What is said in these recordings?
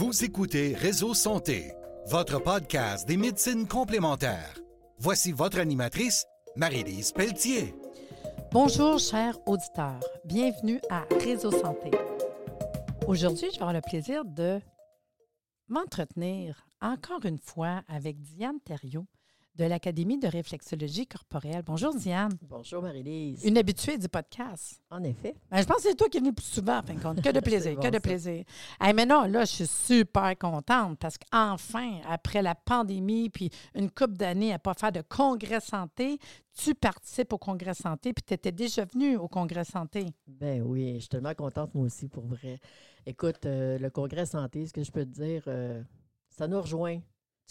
Vous écoutez Réseau Santé, votre podcast des médecines complémentaires. Voici votre animatrice, Marie-Lise Pelletier. Bonjour, chers auditeurs. Bienvenue à Réseau Santé. Aujourd'hui, je vais avoir le plaisir de m'entretenir encore une fois avec Diane Thériault de l'Académie de réflexologie corporelle. Bonjour, Diane. Bonjour, Marie-Lise. Une habituée du podcast. En effet. Ben, je pense que c'est toi qui es venu plus souvent, en fin de compte. Que de plaisir, bon, que de plaisir. Hey, mais non, là, je suis super contente parce qu'enfin, après la pandémie, puis une couple d'années à ne pas faire de congrès santé, tu participes au congrès santé, puis tu étais déjà venu au congrès santé. Ben oui, je suis tellement contente, moi aussi, pour vrai. Écoute, euh, le congrès santé, ce que je peux te dire, euh, ça nous rejoint.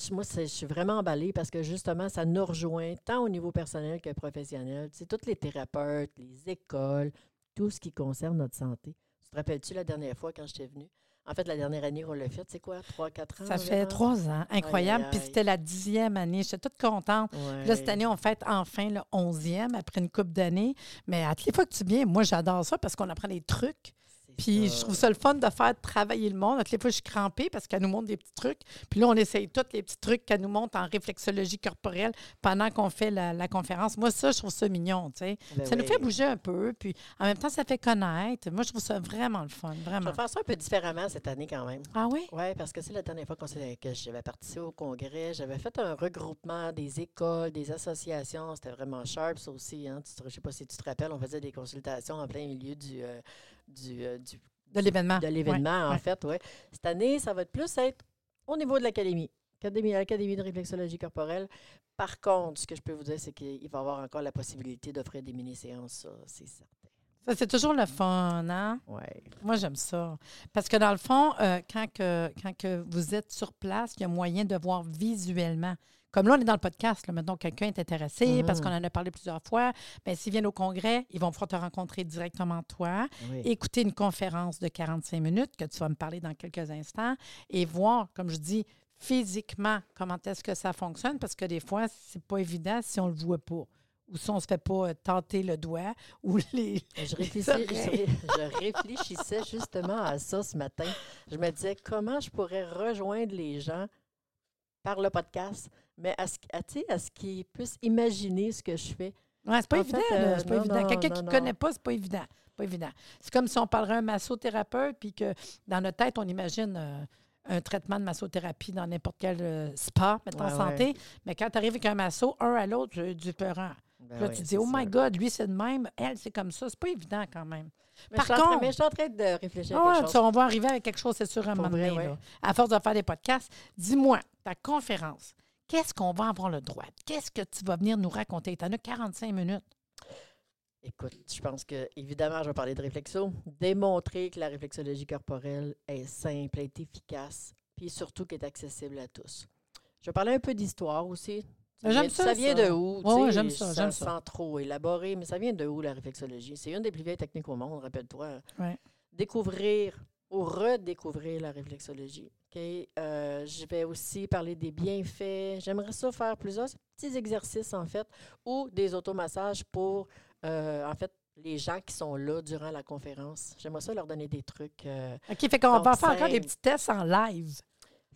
Je- Moi, je suis vraiment emballée parce que justement, ça nous rejoint tant au niveau personnel que professionnel. Tu sais, tous les thérapeutes, les écoles, tout ce qui concerne notre santé. Tu te rappelles-tu la dernière fois quand j'étais venue? En fait, la dernière année qu'on l'a fait, c'est quoi? Trois, quatre ans? Ça fait trois ans. Incroyable. Aïe, Puis c'était la dixième année. J'étais toute contente. Là, cette année, on fête enfin le onzième après une couple d'années. Mais à toutes les fois que tu viens, moi, j'adore ça parce qu'on apprend des trucs. Puis je trouve ça le fun de faire travailler le monde. À toutes les fois, je suis crampée parce qu'elle nous montre des petits trucs. Puis là, on essaye tous les petits trucs qu'elle nous montre en réflexologie corporelle pendant qu'on fait la, la conférence. Moi, ça, je trouve ça mignon, tu sais. Ben ça nous fait bouger un peu. Puis en même temps, ça fait connaître. Moi, je trouve ça vraiment le fun, Je vraiment. vais faire ça un peu différemment cette année quand même. Ah oui? Oui, parce que c'est la dernière fois que j'avais participé au congrès. J'avais fait un regroupement des écoles, des associations. C'était vraiment sharp, ça aussi. Hein. Tu je ne sais pas si tu te rappelles, on faisait des consultations en plein milieu du, euh, du, euh, du- De l'événement. de l'événement, en ouais. fait. Ouais. Cette année, ça va être plus être au niveau de l'académie. Académie, Académie de réflexologie corporelle. Par contre, ce que je peux vous dire, c'est qu'il va y avoir encore la possibilité d'offrir des mini-séances, c'est certain. Ça, c'est toujours le fun, hein? Ouais. Moi, j'aime ça. Parce que dans le fond, euh, quand, que, quand que vous êtes sur place, il y a moyen de voir visuellement. Comme là, on est dans le podcast, là, maintenant quelqu'un est intéressé parce Mhm. qu'on en a parlé plusieurs fois. Bien, s'ils viennent au congrès, ils vont pouvoir te rencontrer directement toi, Oui. écouter une conférence de 45 minutes que tu vas me parler dans quelques instants et voir, comme je dis, physiquement comment est-ce que ça fonctionne parce que des fois, c'est pas évident si on le voit pas ou si on se fait pas euh, tenter le doigt ou les, Je, je, je réfléchissais justement à ça ce matin. Je me disais comment je pourrais rejoindre les gens par le podcast, mais à ce, à, à ce qu'ils puissent imaginer ce que je fais. Ouais, c'est pas En évident. euh, c'est pas non, évident. Quelqu'un qui ne connaît pas, c'est pas évident. Pas évident. C'est comme si on parlerait à un massothérapeute, puis que dans notre tête, on imagine euh, un traitement de massothérapie dans n'importe quel euh, spa, mettons Ouais, santé. Mais quand tu arrives avec un masso, un à l'autre, c'est différent. Ben là, oui, tu dis, oh my. God, lui, c'est de même. Elle, c'est comme ça. C'est pas évident quand même. Mais Par je train- contre- mais je suis en train de réfléchir à Ah quelque chose. on va arriver avec quelque chose, c'est sûr, à un moment donné. ouais. À force de faire des podcasts, dis-moi, ta conférence, qu'est-ce qu'on va avoir le droit? Qu'est-ce que tu vas venir nous raconter? Tu en as 45 minutes. Écoute, je pense que, évidemment, je vais parler de réflexo. Démontrer que la réflexologie corporelle est simple, est efficace, puis surtout qu'elle est accessible à tous. Je vais parler un peu d'histoire aussi. J'aime vient- ça, Ça vient ça. de où? Tu sais, j'aime ça, j'aime ça. Sans trop élaborer, mais ça vient de où, la réflexologie? C'est une des plus vieilles techniques au monde, rappelle-toi. Ouais. Découvrir ou redécouvrir la réflexologie. OK? Euh, je vais aussi parler des bienfaits. J'aimerais ça faire plusieurs petits exercices, en fait, ou des automassages pour, euh, en fait, les gens qui sont là durant la conférence. J'aimerais ça leur donner des trucs. euh, OK, fait qu'on va faire encore des petits tests en live.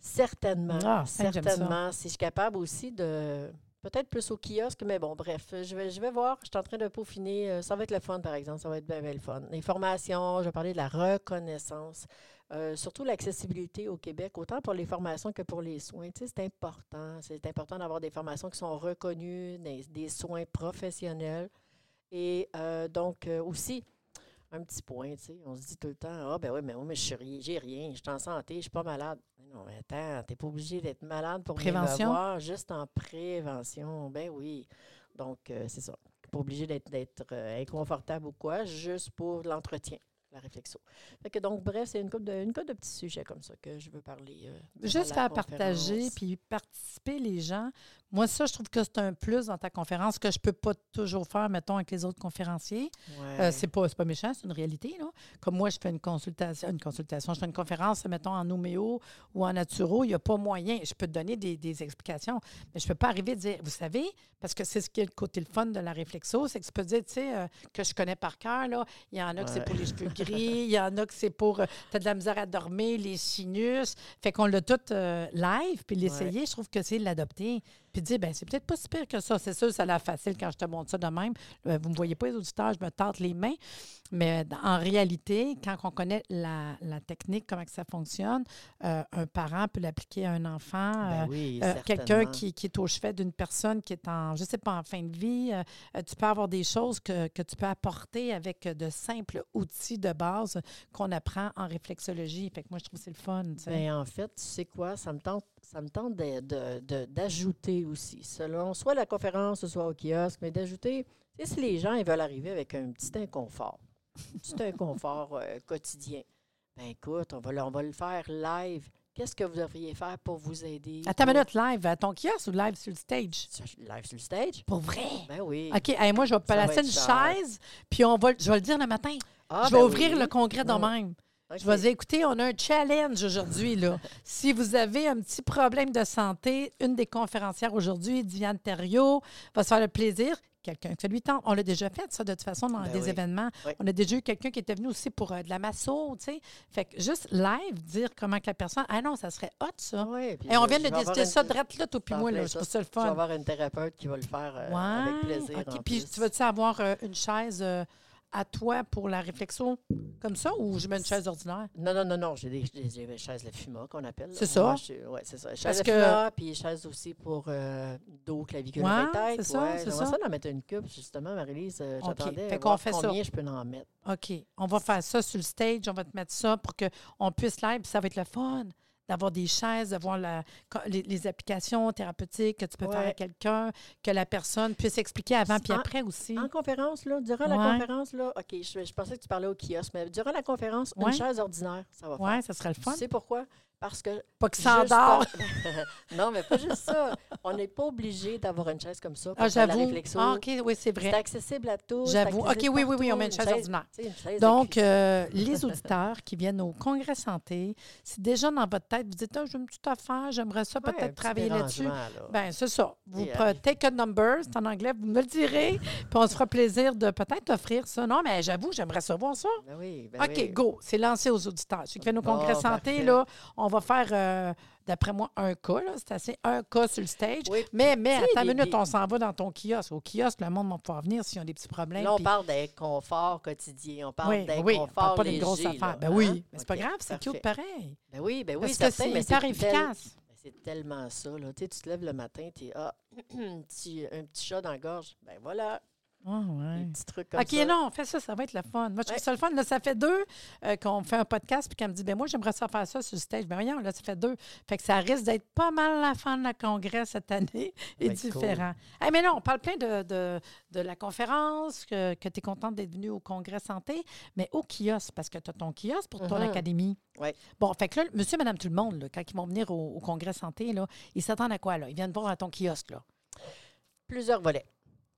Certainement. Ah, certainement. Si je suis capable aussi de. Peut-être plus au kiosque, mais bon, bref, je vais, je vais voir. Je suis en train de peaufiner. euh, Ça va être le fun, par exemple. Ça va être bien, bien le fun. Les formations, je vais parler de la reconnaissance. euh, surtout l'accessibilité au Québec, autant pour les formations que pour les soins. Tu sais, c'est important. C'est important d'avoir des formations qui sont reconnues, des, soins professionnels. Et euh, donc, aussi, un petit point, tu sais, on se dit tout le temps, ah ben oui, mais moi, mais je suis rien, j'ai rien, je suis en santé, je suis pas malade. Mais non, mais attends, t'es pas obligé d'être malade pour Prévention? voir, juste en prévention. Ben oui. Donc, euh, c'est ça. Pas obligé d'être d'être, euh, inconfortable ou quoi, juste pour l'entretien, la réflexion. Fait que donc, bref, c'est une couple de, une couple de petits sujets comme ça que je veux parler. euh, Juste faire partager puis participer les gens. Moi, ça, je trouve que c'est un plus dans ta conférence que je peux pas toujours faire, mettons, avec les autres conférenciers. Euh, Ouais. c'est pas, c'est pas méchant, c'est une réalité. Là. Comme moi, je fais une consultation, une consultation, je fais une conférence, mettons, en homéo ou en naturo, il n'y a pas moyen. Je peux te donner des, des explications, mais je ne peux pas arriver à dire, vous savez, parce que c'est ce qui est le côté le fun de la réflexo, c'est que tu peux dire, tu sais, euh, que je connais par cœur, là, il y en a que c'est Ouais. pour les cheveux il y en a que c'est pour. euh, T'as de la misère à dormir, les sinus. Fait qu'on l'a tout euh, live, puis l'essayer, je trouve que c'est l'adopter. Puis dire, ben c'est peut-être pas si pire que ça. C'est sûr, ça a l'air facile quand je te montre ça de même. Euh, vous me voyez pas, les auditeurs, je me tente les mains. Mais dans- en réalité, quand on connaît la, la technique, comment que ça fonctionne, euh, un parent peut l'appliquer à un enfant. Ben euh, oui, euh, Quelqu'un qui, qui est au chevet d'une personne qui est en, je sais pas, en fin de vie, euh, euh, tu peux avoir des choses que, que tu peux apporter avec de simples outils de base qu'on apprend en réflexologie. Fait que moi, je trouve que c'est le fun. Ben, en fait, tu sais quoi, ça me tente, ça me tente de- de- de- d'ajouter aussi, selon soit la conférence, soit au kiosque, mais d'ajouter, si les gens ils veulent arriver avec un petit inconfort, un petit inconfort euh, quotidien, ben écoute, on va, le- on va le faire live. Qu'est-ce que vous devriez faire pour vous aider? Une pour- minute, live à ton kiosque ou live sur le stage? Live sur le stage? Pour vrai? Ben oui. OK, hey, moi, je vais placer une chaise, puis on va, je vais le dire le matin. Ah, je vais ben ouvrir oui. le congrès de Mm. même. Je vais dire, écoutez, on a un challenge aujourd'hui. là. si vous avez un petit problème de santé, une des conférencières aujourd'hui, Diane Thériault, va se faire le plaisir. Quelqu'un que lui tente. On l'a déjà fait, ça, de toute façon, dans Ben des oui. événements. Oui. On a déjà eu quelqu'un qui était venu aussi pour euh, de la masso, tu sais. Fait que juste live, dire comment que la personne. Ah non, ça serait hot, ça. Puis Et on vient de décider une- ça direct là, toi puis moi. Là. Je ça. trouve ça le Je vais fun. avoir une thérapeute qui va le faire euh, Ouais. avec plaisir. OK. en Puis tu veux-tu avoir euh, une chaise à toi pour la réflexion comme ça ou je mets une chaise ordinaire? Non, non, non, non. J'ai des, des chaises Lefuma qu'on appelle. C'est ça? Ouais, c'est ça. Chaise que- Lefuma, puis chaise aussi pour euh, dos, clavicule, Ouais, tête. c'est ça, ouais. c'est ça. ça d'en mettre une coupe, justement, Marie-Lise. euh. J'attendais ça. combien je peux en mettre. OK. On va faire ça sur le stage. On va te mettre ça pour qu'on puisse live. puis Ça va être le fun d'avoir des chaises, d'avoir les, les applications thérapeutiques que tu peux faire à quelqu'un, que la personne puisse expliquer avant puis En- après aussi. En conférence, là, durant la conférence, là, OK, je, je pensais que tu parlais au kiosque, mais durant la conférence, Ouais. une chaise ordinaire, ça va Oui, faire. ça serait le fun. Tu sais pourquoi? Parce que Pas Juste s'endort. par- non, mais pas juste ça. On n'est pas obligé d'avoir une chaise comme ça pour Ah, faire la. Ah, OK, oui, c'est C'est vrai. accessible à tous. c'est J'avoue. OK, oui, oui, oui, on met une chaise ordinaire. une chaise Donc, euh, les auditeurs qui viennent au congrès santé, si déjà dans votre tête, vous dites, ah, j'ai une petite affaire, j'aimerais ça Ouais, peut-être travailler là-dessus. là. Ben c'est ça. Vous euh, take a number, c'est en anglais, vous me le direz, puis on se fera plaisir de peut-être offrir ça. Non, mais j'avoue, j'aimerais savoir ça. Ben oui, ben OK, oui. go. C'est lancé aux auditeurs. Ceux qui viennent au Bon, congrès santé, parfait. là, on va faire, euh, d'après moi, un cas. C'est assez un cas sur le stage. Oui, Mais, mais, tu une des- minute, on s'en va dans ton kiosque. Au kiosque, le monde va pouvoir venir s'ils ont des petits problèmes. Là, on parle d'inconfort quotidien. On parle oui, oui, on d'inconfort parle pas d'une grosse affaire. Ben hein? oui, mais c'est pas OK, grave, c'est cute pareil. Ben oui, ben oui, Parce que c'est efficace. ben c'est tellement ça. Là. Tu, sais, tu te lèves le matin, tu es ah, petit, un petit chat dans la gorge. Ben voilà, Ah, ouais. des petits trucs comme OK, ça. non, fais ça, ça va être le fun. Moi, je trouve Ouais. ça le fun. Là, ça fait deux euh, qu'on fait un podcast puis qu'elle me dit, ben moi, j'aimerais ça faire ça sur le stage. Ben voyons, là, ça fait deux. Fait que ça risque d'être pas mal la fin de la congrès cette année et Ben, différent. Mais non, on parle plein de, de, de la conférence, que, que tu es contente d'être venue au congrès santé, mais au kiosque, parce que tu as ton kiosque pour ton Mhm. académie. Ouais. Bon, fait que là, monsieur, madame, tout le monde, là, quand ils vont venir au, au congrès santé, là, ils s'attendent à quoi? Là? Ils viennent voir à ton kiosque. Là. Plusieurs volets.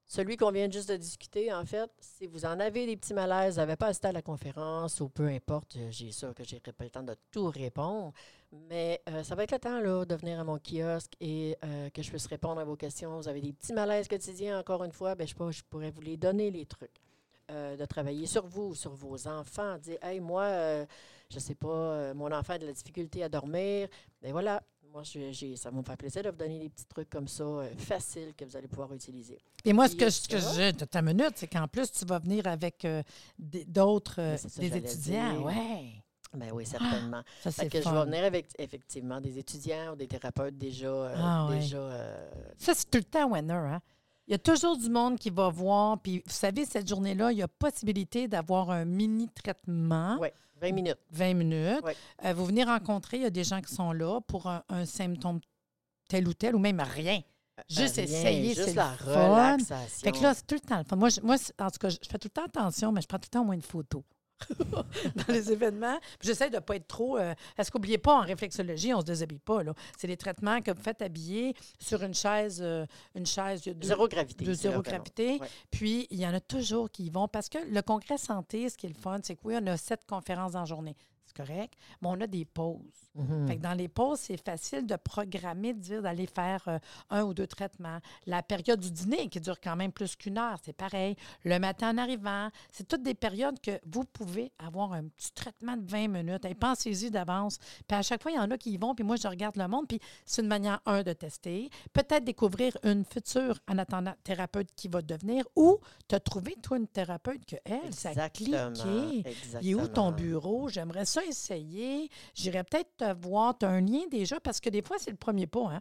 Celui qu'on vient juste de discuter, en fait, si vous en avez des petits malaises, vous n'avez pas assisté à la conférence ou peu importe, euh, j'ai sûr que j'ai pas le temps de tout répondre, mais euh, ça va être le temps de venir à mon kiosque et euh, que je puisse répondre à vos questions. Vous avez des petits malaises quotidiens, encore une fois, ben, je, pas, je pourrais vous les donner, les trucs. De travailler sur vous, sur vos enfants, dire Hey, moi, je sais pas, mon enfant a de la difficulté à dormir. Ben voilà, moi, j'ai- ça va me faire plaisir de vous donner des petits trucs comme ça, euh, faciles, que vous allez pouvoir utiliser. Et moi, ce que, euh, ce que ça de ta minute, c'est qu'en plus, tu vas venir avec euh, d'autres, ça des étudiants. Ouais, Ben oui, certainement. ça Fait c'est que je vais venir avec, effectivement, des étudiants ou des thérapeutes déjà. euh, Ah ouais. déjà euh, Ça, c'est tout le temps winner. Hein? Il y a toujours du monde qui va voir. Puis, vous savez, cette journée-là, il y a possibilité d'avoir un mini-traitement, Ouais. 20 minutes. 20 minutes. Euh, vous venez rencontrer, il y a des gens qui sont là pour un, un symptôme tel ou tel, ou même rien. Juste Rien, essayer, c'est Juste le la fun. relaxation. Fait que là, c'est tout le temps le fun. Moi, je, moi c'est- en tout cas, je fais tout le temps attention, mais je prends tout le temps au moins une photo. dans les événements. J'essaie de ne pas être trop. euh, parce qu'oubliez pas, en réflexologie, on ne se déshabille pas. là. C'est des traitements que vous faites habiller sur une chaise. euh, une chaise deux- Zéro gravité. de zéro gravité. Ouais. Puis, il y en a toujours qui y vont parce que le congrès santé, ce qui est le fun, c'est que oui, on a sept conférences en journée. c'est correct, mais on a des pauses. Mhm. Fait que dans les pauses, c'est facile de programmer, de dire d'aller faire euh, un ou deux traitements. La période du dîner, qui dure quand même plus qu'une heure, c'est pareil. Le matin en arrivant, c'est toutes des périodes que vous pouvez avoir un petit traitement de 20 minutes. Et pensez-y d'avance. Puis à chaque fois, il y en a qui y vont, puis moi, je regarde le monde, puis c'est une manière, un, de tester, peut-être découvrir une future, en attendant, thérapeute qui va devenir, ou te trouver, toi, une thérapeute que elle, ça a Exactement. cliqué. Il est où ton bureau? J'aimerais ça essayer. J'irais peut-être te voir. Tu as un lien déjà parce que des fois, c'est le premier pas. Hein?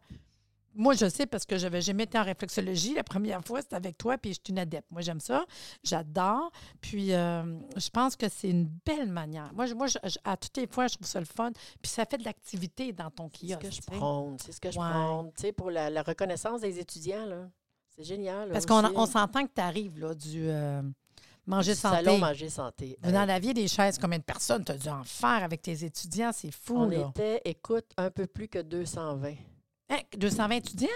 Moi, je sais parce que j'avais jamais été en réflexologie. La première fois, c'était avec toi, puis je suis une adepte. Moi, j'aime ça. J'adore. Puis, euh, je pense que c'est une belle manière. Moi, je- moi je- à toutes les fois, je trouve ça le fun. Puis, ça fait de l'activité dans ton C'est ce kiosque. que je prône. C'est ce que je Ouais. prône. Tu sais, pour la, la reconnaissance des étudiants, là. C'est génial. là, Parce qu'on aussi. on s'entend que tu arrives là, du euh, manger Du santé. Salon Manger Santé. Dans Hey, la vie des chaises, combien de personnes tu as dû en faire avec tes étudiants? C'est fou, on là. était, écoute, un peu plus que 220. Hein, 220 étudiants?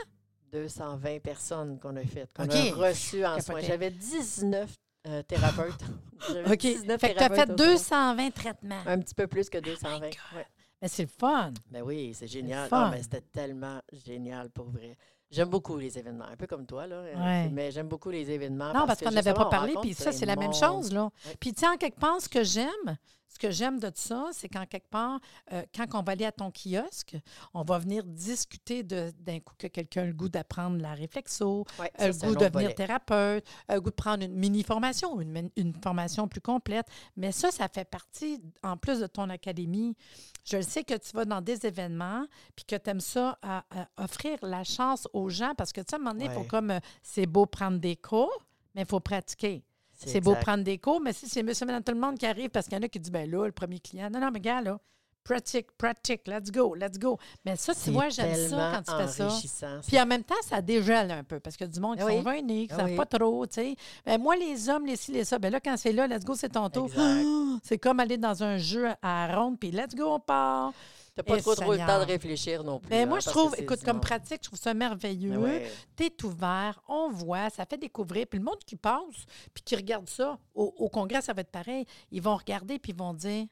220 personnes qu'on a faites, qu'on a reçues en soins. J'avais 19 euh, thérapeutes. J'avais OK. 19 Fait que tu as fait thérapeutes au salon. 220 traitements. Un petit peu plus que my 220. God. ouais. Mais c'est le fun. Ben oui, c'est génial. Ah, mais c'était tellement génial pour vrai. J'aime beaucoup les événements, un peu comme toi, là. euh, Ouais. Mais j'aime beaucoup les événements. Non, parce qu'on n'avait pas parlé, puis ça, c'est la même chose, là. Puis, tu sais, en quelque part, ce que j'aime, ce que j'aime de ça, c'est qu'en quelque part, euh, quand on va aller à ton kiosque, on va venir discuter d'un coup que quelqu'un a le goût d'apprendre la réflexo, Ouais, le goût de devenir thérapeute, le goût de prendre une mini-formation ou une, une formation plus complète. Mais ça, ça fait partie, en plus de ton académie. Je le sais que tu vas dans des événements, puis que tu aimes ça, à, à offrir la chance aux gens, parce que, tu sais, à un moment donné, il faut comme, euh, c'est beau prendre des cours, mais il faut pratiquer. C'est beau prendre des cours, mais si c'est monsieur, madame, tout le monde qui arrive, parce qu'il y en a qui disent, ben là, le premier client, non, non, mais gars, là, pratique, pratique, let's go, let's go. Mais ça, tu C'est vois, j'aime ça quand tu fais ça. Puis en même temps, ça dégèle un peu parce a du monde qui oui. sont veinés, qui ne savent pas trop, tu sais. Ben, moi, les hommes, les ci, les ça, ben là, quand c'est là, let's go, c'est ton tour. C'est comme aller dans un jeu à ronde, puis let's go, on part. T'as pas Eh, trop, trop le temps de réfléchir non plus. Ben, hein, moi, je trouve, écoute, comme pratique, je trouve ça merveilleux. Ben ouais. Tu es ouvert, on voit, ça fait découvrir. Puis le monde qui passe, puis qui regarde ça, au, au congrès, ça va être pareil. Ils vont regarder, puis ils vont dire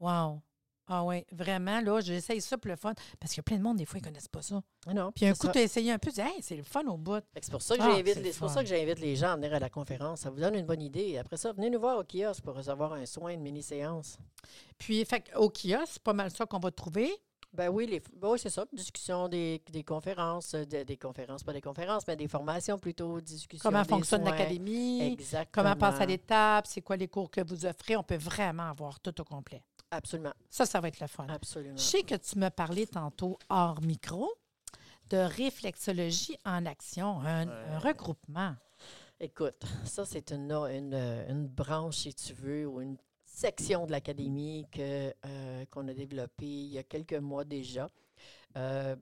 Wow, ah oui, vraiment, là, j'essaye ça pour le fun. Parce qu'il y a plein de monde, des fois, ils ne connaissent pas ça. Ah non, Puis un coup, tu as essayé un peu, tu dis Hey, c'est le fun au bout. C'est pour ça que Ah, j'invite les, le c'est pour fun. ça que j'invite les gens à venir à la conférence. Ça vous donne une bonne idée. Après ça, venez nous voir au kiosque pour recevoir un soin, une mini-séance. Puis, fait, au kiosque, c'est pas mal ça qu'on va trouver. Ben oui, les, ben oui, c'est ça. Discussion des, des conférences, euh, des, des conférences, pas des conférences, mais des formations plutôt, discussion Comment des fonctionne l'académie, Exactement. comment passer à l'étape, c'est quoi les cours que vous offrez? On peut vraiment avoir tout au complet. Absolument, Ça, ça va être le fun. absolument. Je sais que tu me parlais tantôt hors micro de réflexologie en action, un, un regroupement. Écoute, ça, c'est une, une, une branche, si tu veux, ou une section de l'académie que, euh, qu'on a développée il y a quelques mois déjà. Euh,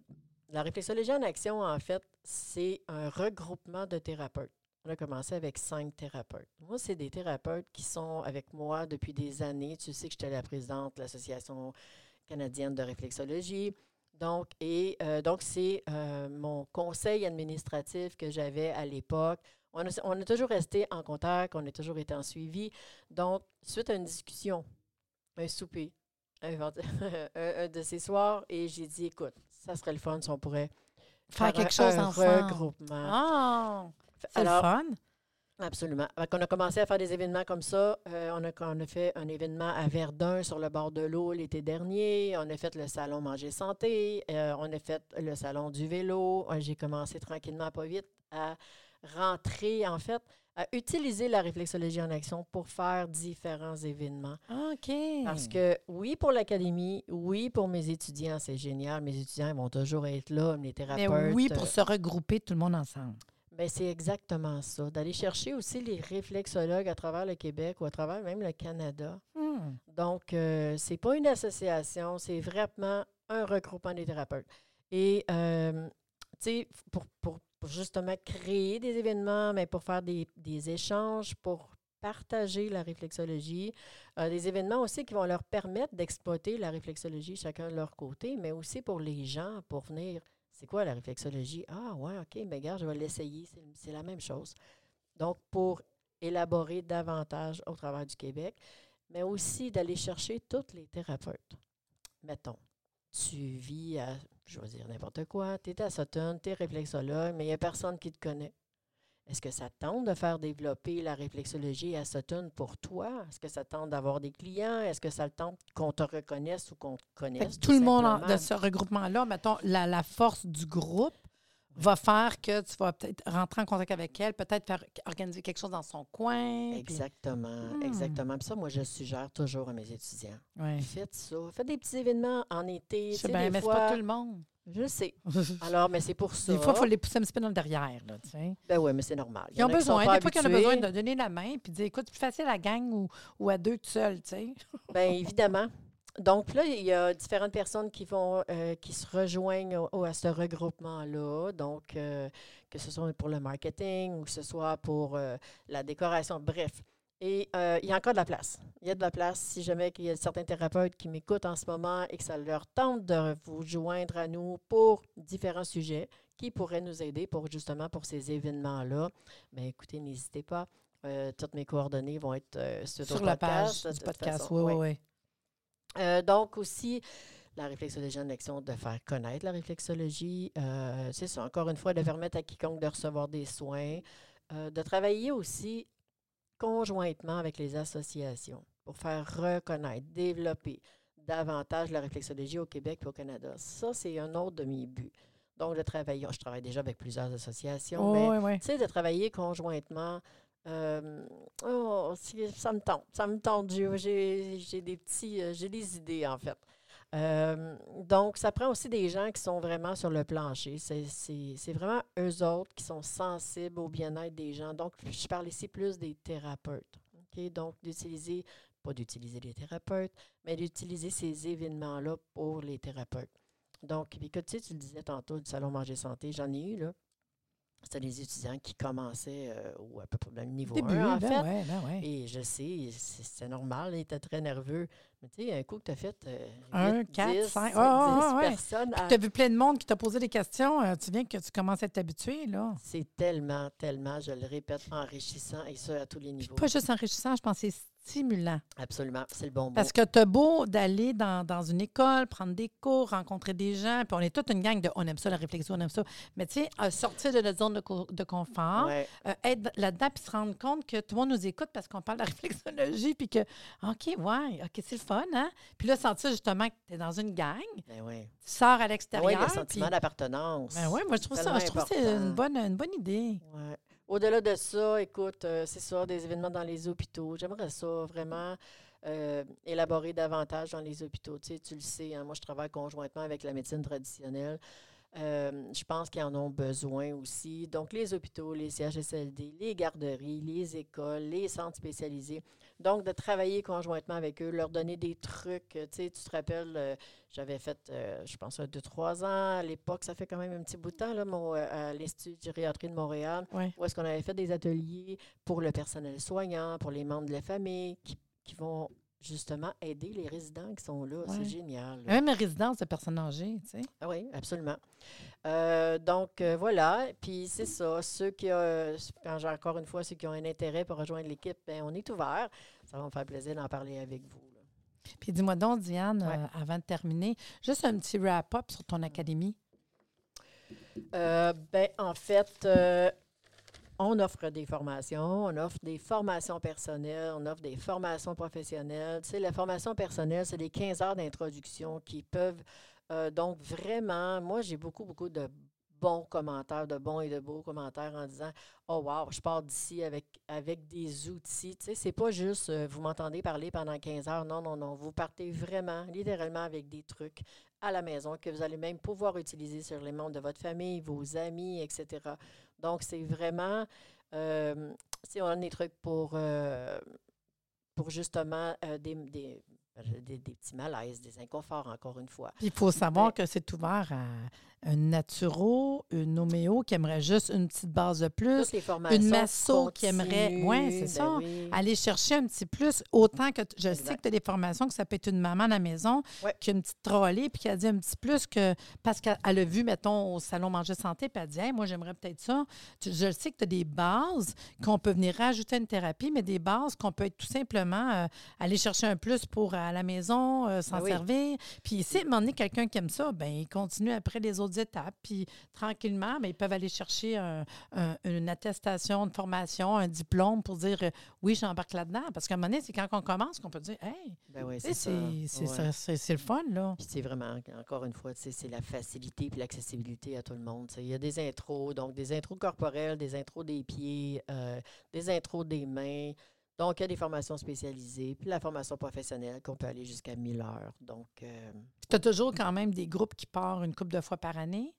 la réflexologie en action, en fait, c'est un regroupement de thérapeutes. On a commencé avec cinq thérapeutes. Moi, c'est des thérapeutes qui sont avec moi depuis des années. Tu sais que j'étais la présidente de l'Association canadienne de réflexologie. Donc, et euh, donc c'est euh, mon conseil administratif que j'avais à l'époque. On a, on a toujours resté en contact, on a toujours été en suivi. Donc, suite à une discussion, un souper, un, un- de ces soirs, et j'ai dit, écoute, ça serait le fun si on pourrait Faire quelque chose un ensemble. regroupement. Ah! Alors, fun. Absolument. Qu'on a commencé à faire des événements comme ça. Euh, on, a, on a fait un événement à Verdun sur le bord de l'eau l'été dernier. On a fait le salon Manger Santé. Euh, on a fait le salon du vélo. Euh, J'ai commencé tranquillement, pas vite, à rentrer, en fait, à utiliser la réflexologie en action pour faire différents événements. OK. Parce que oui, pour l'académie, oui, pour mes étudiants, c'est génial. Mes étudiants ils vont toujours être là, mes Mais thérapeutes. oui, euh, pour se regrouper tout le monde ensemble. Ben, c'est exactement ça. D'aller chercher aussi les réflexologues à travers le Québec ou à travers même le Canada. Hmm. Donc, euh, c'est pas une association, c'est vraiment un regroupement des thérapeutes. Et, euh, tu sais, pour, pour- pour justement créer des événements, mais pour faire des, des échanges, pour partager la réflexologie, euh, des événements aussi qui vont leur permettre d'exploiter la réflexologie chacun de leur côté, mais aussi pour les gens, pour venir c'est quoi la réflexologie? Ah, ouais, OK, mais regarde, je vais l'essayer. C'est- la même chose. Donc, pour élaborer davantage au travers du Québec. mais aussi d'aller chercher tous les thérapeutes. Mettons, tu vis à, je vais dire n'importe quoi, tu es à Sutton, tu es réflexologue, mais il n'y a personne qui te connaît. Est-ce que ça tente de faire développer la réflexologie à Sutton pour toi? Est-ce que ça tente d'avoir des clients? Est-ce que ça tente qu'on te reconnaisse ou qu'on te connaisse? tout, le monde de ce regroupement-là, mettons, la, la force du groupe, va faire que tu vas peut-être rentrer en contact avec elle, peut-être faire organiser quelque chose dans son coin. Exactement, Hmm. exactement. Puis ça, moi, je suggère toujours à mes étudiants. Faites ça. Faites des petits événements en été. Je sais bien, des mais fois- pas tout le monde. Je sais. Alors, mais c'est pour ça. Des fois, il faut les pousser un petit peu dans le derrière. Là, tu sais. Ben oui, mais c'est normal. Ils ont besoin. Des fois, qu'il y en a habitués. besoin de donner la main puis de dire écoute, c'est plus facile à gang ou, ou à deux tout seul. Tu sais. Bien, évidemment. Donc là, il y a différentes personnes qui vont euh, qui se rejoignent au- au- à ce regroupement-là. Donc, euh, que ce soit pour le marketing ou que ce soit pour euh, la décoration, bref. Et euh, il y a encore de la place. Il y a de la place si jamais il y a certains thérapeutes qui m'écoutent en ce moment et que ça leur tente de vous joindre à nous pour différents sujets qui pourraient nous aider pour justement pour ces événements-là. Bien, écoutez, n'hésitez pas. Euh, toutes mes coordonnées vont être euh, sur, la podcast, page du podcast. façon. Oui, oui, oui. Donc aussi, la réflexologie en action, de faire connaître la réflexologie. c'est ça, encore une fois, de permettre à quiconque de recevoir des soins. euh, de travailler aussi conjointement avec les associations pour faire reconnaître, développer davantage la réflexologie au Québec et au Canada. Ça, c'est un autre de mes buts. Donc, de travailler, je travaille déjà avec plusieurs associations, mais oui, oui. tu sais, de travailler conjointement. euh, oh, ça me tente. Ça me tente. J'ai des petits. euh, J'ai des idées, en fait. Euh, donc, ça prend aussi des gens qui sont vraiment sur le plancher. C'est- vraiment eux autres qui sont sensibles au bien-être des gens. Donc, je parle ici plus des thérapeutes. Donc, d'utiliser, pas d'utiliser les thérapeutes, mais d'utiliser ces événements-là pour les thérapeutes. Donc, puis tu sais, tu le disais tantôt du salon Manger Santé, j'en ai eu, là. C'était des étudiants qui commençaient euh, ou à peu près au niveau Début, 1, en ben fait. ouais, ben ouais. Et je sais, c'est normal, ils étaient très nerveux. Tu sais, un coup que tu as fait euh, Un, huit, quatre, 10, cinq, 10 ouais, ouais, ouais. personnes, à- Tu as vu plein de monde qui t'a posé des questions. euh, tu viens que tu commences à t'habituer, là. c'est tellement, tellement, je le répète, enrichissant et ça à tous les niveaux. Pas juste enrichissant, je pense que c'est stimulant. Absolument, c'est le bon mot. Parce que t'as beau d'aller dans, dans une école, prendre des cours, rencontrer des gens, puis on est toute une gang de on aime ça, la réflexion, on aime ça. Mais tu sais, euh, sortir de notre zone de, co- de confort, Ouais, euh, être là-dedans, puis se rendre compte que tout le monde nous écoute parce qu'on parle de la réflexologie, puis que, OK, ouais, OK, c'est le fun, hein? Puis là, sentir justement que tu es dans une gang, ben ouais. tu sors à l'extérieur. le puis- sentiment d'appartenance. Ben ouais, moi, je trouve ça, je trouve que c'est une bonne, une bonne idée. Ouais. Au-delà de ça, écoute, euh, c'est ça, des événements dans les hôpitaux. J'aimerais ça vraiment euh, élaborer davantage dans les hôpitaux. Tu sais, tu le sais, hein, moi, je travaille conjointement avec la médecine traditionnelle. Euh, je pense qu'ils en ont besoin aussi. Donc, les hôpitaux, les CHSLD, les garderies, les écoles, les centres spécialisés. Donc, de travailler conjointement avec eux, leur donner des trucs. Tu sais, tu te rappelles, euh, j'avais fait, euh, je pense, deux, trois ans à l'époque. Ça fait quand même un petit bout de temps, là, mon, à l'Institut de gériatrie de Montréal, Ouais. où est-ce qu'on avait fait des ateliers pour le personnel soignant, pour les membres de la famille, qui, qui vont justement aider les résidents qui sont là. Ouais. C'est génial. là. Même une résidence de personnes âgées, tu sais. Ah oui, absolument. Euh, donc, euh, voilà. Puis, c'est ça. Ceux qui, quand j'ai encore une fois, ceux qui ont un intérêt pour rejoindre l'équipe, ben, on est ouvert. Ça va me faire plaisir d'en parler avec vous. là. Puis dis-moi donc, Diane, Ouais. euh, avant de terminer, juste un petit wrap-up sur ton académie. Ben, en fait, on offre des formations, on offre des formations personnelles, on offre des formations professionnelles. Tu la formation personnelle, c'est des 15 heures d'introduction qui peuvent, euh, donc vraiment, moi, j'ai beaucoup, beaucoup de bons commentaires, de bons et de beaux commentaires en disant Oh, wow, je pars d'ici avec, avec des outils. Tu sais, c'est pas juste euh, vous m'entendez parler pendant 15 heures. Non, non, non. Vous partez vraiment, littéralement, avec des trucs à la maison que vous allez même pouvoir utiliser sur les membres de votre famille, vos amis, etc. Donc, c'est vraiment, euh, si on a des trucs pour, euh, justement euh, des- des, des petits malaises, des inconforts, encore une fois. Il faut savoir que c'est ouvert à un naturo, une homéo qui aimerait juste une petite base de plus, formations masso qui aimerait- ouais, c'est ben ça. oui. aller chercher un petit plus, autant que je sais que tu as des formations que ça peut être une maman à la maison Ouais. qui a une petite trolley puis qui a dit un petit plus que parce qu'elle elle a vu, mettons, au salon Manger Santé, puis elle a dit Hey, moi, j'aimerais peut-être ça. Je sais que tu as des bases qu'on peut venir rajouter à une thérapie, mais des bases qu'on peut être tout simplement euh, aller chercher un plus pour à la maison, euh, s'en Ben oui. servir. Puis si à un moment donné, quelqu'un qui aime ça, ben il continue après les autres étapes. Puis tranquillement, ben, ils peuvent aller chercher un- un- une attestation, une formation, un diplôme pour dire euh, oui, j'embarque là-dedans. Parce qu'à un moment donné, c'est quand on commence qu'on peut dire Hey, Ben oui, c'est Ouais. le fun, là. Puis c'est vraiment, encore une fois, c'est la facilité puis l'accessibilité à tout le monde. Il y a des intros, donc des intros corporelles, des intros des pieds, euh, des intros des mains. Donc, il y a des formations spécialisées, puis la formation professionnelle qu'on peut aller jusqu'à 1000 heures. Donc, euh, Tu as toujours quand même des groupes qui partent une couple de fois par année?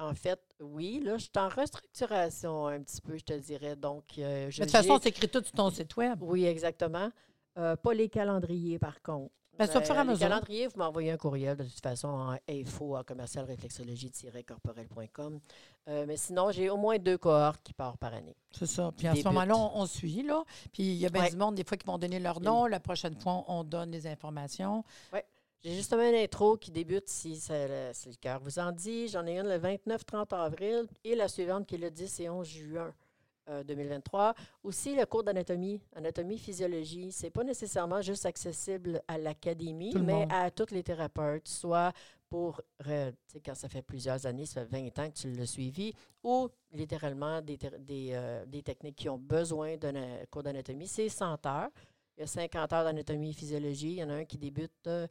en fait, oui, là, je suis en restructuration un petit peu, je te dirais. Donc, euh, je Mais de toute façon, c'est écrit tout sur ton site web. Oui, exactement. Euh, pas les calendriers, par contre. Ben, fur et à les mesure. calendriers, vous m'envoyez un courriel de toute façon en info à commercialréflexologie-corporel.com. Euh, mais sinon, j'ai au moins deux cohortes qui partent par année. C'est ça. Puis à ce moment-là, on, on suit, là. Puis il y a bien Ouais. du monde, des fois, qui vont donner leur nom. La prochaine fois, on donne les informations. J'ai justement une intro qui débute, si, ça- le- si le cœur vous en dit. J'en ai une le 29-30 avril et la suivante qui est le 10 et 11 juin. Euh, 2023. Aussi, le cours d'anatomie, anatomie, physiologie, c'est pas nécessairement juste accessible à l'académie, mais monde. à tous les thérapeutes, soit pour, euh, quand ça fait plusieurs années, ça fait 20 ans que tu l'as suivi, ou littéralement des, euh, des techniques qui ont besoin d'un euh, cours d'anatomie. C'est 100 heures. Il y a 50 heures d'anatomie et physiologie. Il y en a un qui débute euh,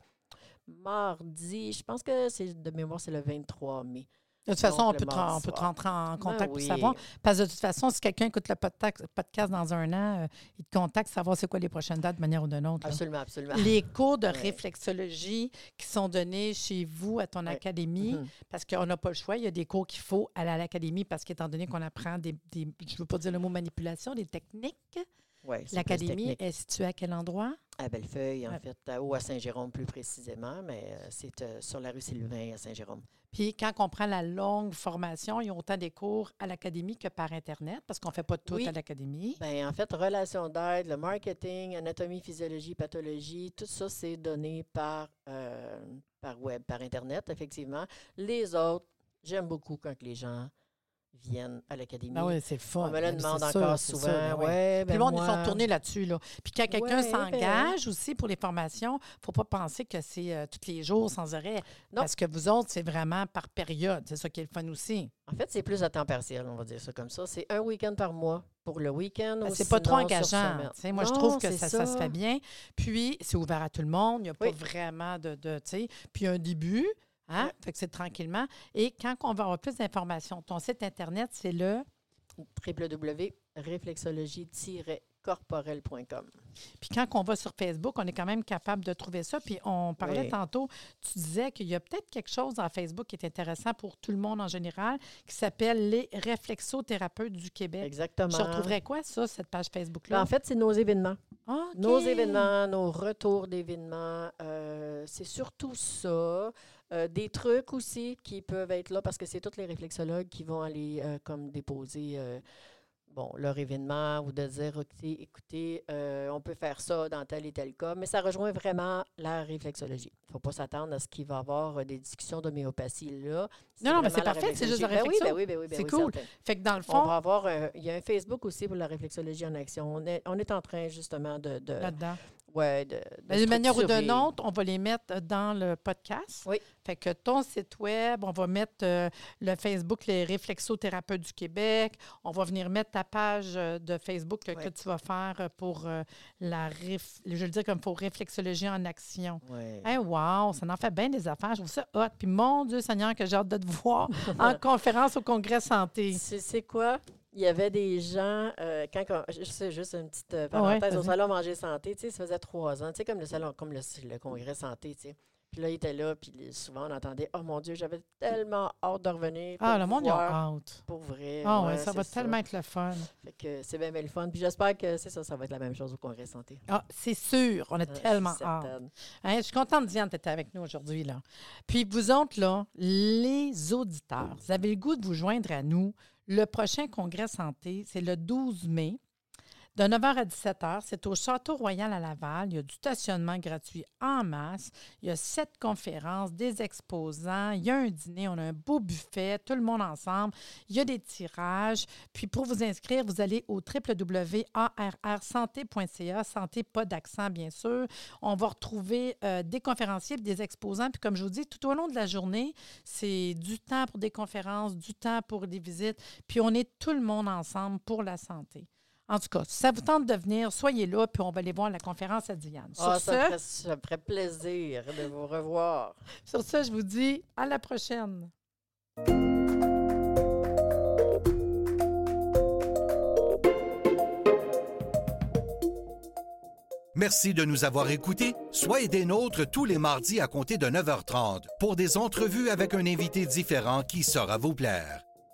mardi. Je pense que c'est de mémoire, c'est le 23 mai. De toute façon, on peut, te, on peut te rentrer en Ben contact pour savoir. Parce que de toute façon, si quelqu'un écoute le podca- podcast dans un an, euh, il te contacte pour savoir c'est quoi les prochaines dates de manière ou d'une autre. là. Absolument, absolument. Les cours de Ouais. réflexologie qui sont donnés chez vous à ton Ouais. académie, Mhm. parce qu'on n'a pas le choix. Il y a des cours qu'il faut aller à l'académie parce qu'étant donné qu'on apprend des, des- je ne veux pas dire le mot manipulation, des techniques. Ouais, L'académie est située à quel endroit? À Bellefeuille, en fait, à- ou à Saint-Jérôme plus précisément, mais euh, c'est euh, sur la rue Sylvain à Saint-Jérôme. Puis quand on prend la longue formation, ils ont autant des cours à l'académie que par Internet, parce qu'on ne fait pas tout Oui. à l'académie. Ben, en fait, relations d'aide, le marketing, anatomie, physiologie, pathologie, tout ça, c'est donné par, euh, par web, par Internet, effectivement. Les autres, j'aime beaucoup quand les gens viennent à l'académie. Ben oui, c'est fun. On me le Ben, demande encore sûr, souvent. sûr, ben ouais, Puis le monde, ils sont tournés là-dessus. Là. Puis quand quelqu'un Ouais, s'engage aussi pour les formations, il ne faut pas penser que c'est euh, tous les jours sans arrêt. Non. Parce que vous autres, c'est vraiment par période. C'est ça qui est le fun aussi. En fait, c'est plus à temps partiel, on va dire ça comme ça. C'est un week-end par mois pour le week-end. Ben, c'est pas trop engageant. Moi, je trouve que ça, ça se fait bien. Puis, c'est ouvert à tout le monde. Il n'y a pas vraiment de. de. Puis, un début. Hein? Ouais. Fait que c'est tranquillement. Et quand on va avoir plus d'informations, ton site Internet, c'est le. www.réflexologie-corporel.com. Puis quand on va sur Facebook, on est quand même capable de trouver ça. Puis on parlait Oui. tantôt, tu disais qu'il y a peut-être quelque chose dans Facebook qui est intéressant pour tout le monde en général, qui s'appelle les réflexothérapeutes du Québec. Exactement. Je retrouverais quoi, ça, cette page Ben, Facebook-là? en fait, c'est nos événements. Nos événements, nos retours d'événements, euh, c'est surtout ça. Euh, des trucs aussi qui peuvent être là parce que c'est tous les réflexologues qui vont aller euh, comme déposer euh, bon, leur événement ou de dire écoutez, écoutez on peut faire ça dans tel et tel cas, mais ça rejoint vraiment la réflexologie. Il ne faut pas s'attendre à ce qu'il va y avoir des discussions d'homéopathie là. Non, non, mais c'est parfait, c'est juste la réflexologie. Ben oui, réflexion. ben oui, ben oui, ben C'est oui, cool. certain. Fait que dans le On fond, va avoir il y a un Facebook aussi pour la réflexologie en action. On est, on est en train justement de, de, là-dedans. Ouais, de, manière ou d'une autre, on va les mettre dans le podcast. Oui. Fait que ton site web, on va mettre euh, le Facebook Les Réflexothérapeutes du Québec. On va venir mettre ta page euh, de Facebook que, que Oui. tu vas faire euh, pour euh, la réf- je veux dire comme pour réflexologie en action. Ouais. Hey, wow, ça en fait bien des affaires. Je trouve ça hot. Puis mon Dieu Seigneur, que j'ai hâte de te voir en conférence au Congrès Santé. C'est quoi? Il y avait des gens, euh, quand, je sais juste une petite euh, Ah ouais, parenthèse, au salon Manger Santé, tu sais, ça faisait trois ans, tu sais, comme le salon, comme le, le congrès santé, tu sais. Puis là, il était là, puis souvent, on entendait Oh mon Dieu, j'avais tellement hâte de revenir. Ah, le monde, il voir a hâte. Pour vrai. Ah, ouais, ouais, ça va tellement être le fun. Fait que c'est bien, bien le fun. Puis j'espère que c'est ça, ça va être la même chose au Congrès Santé. Ah, c'est sûr, on a Ah, tellement hâte. Hein, je suis contente, Diane, d'être avec nous aujourd'hui. Là. Puis vous autres, là, les auditeurs, vous avez le goût de vous joindre à nous. Le prochain congrès santé, c'est le 12 mai. De 9h à 17h, c'est au Château Royal à Laval. Il y a du stationnement gratuit en masse. Il y a sept conférences, des exposants. Il y a un dîner. On a un beau buffet, tout le monde ensemble. Il y a des tirages. Puis pour vous inscrire, vous allez au www.arrsanté.ca. Santé, pas d'accent, bien sûr. On va retrouver euh, des conférenciers des exposants. Puis comme je vous dis, tout au long de la journée, c'est du temps pour des conférences, du temps pour des visites. Puis on est tout le monde ensemble pour la santé. En tout cas, si ça vous tente de venir, soyez là, puis on va aller voir la conférence à Diane. Sur, Ah, ça, me ce, ferait, ça me ferait plaisir de vous revoir. sur ce, je vous dis à la prochaine. Merci de nous avoir écoutés. Soyez des nôtres tous les mardis à compter de 9h30 pour des entrevues avec un invité différent qui saura vous plaire.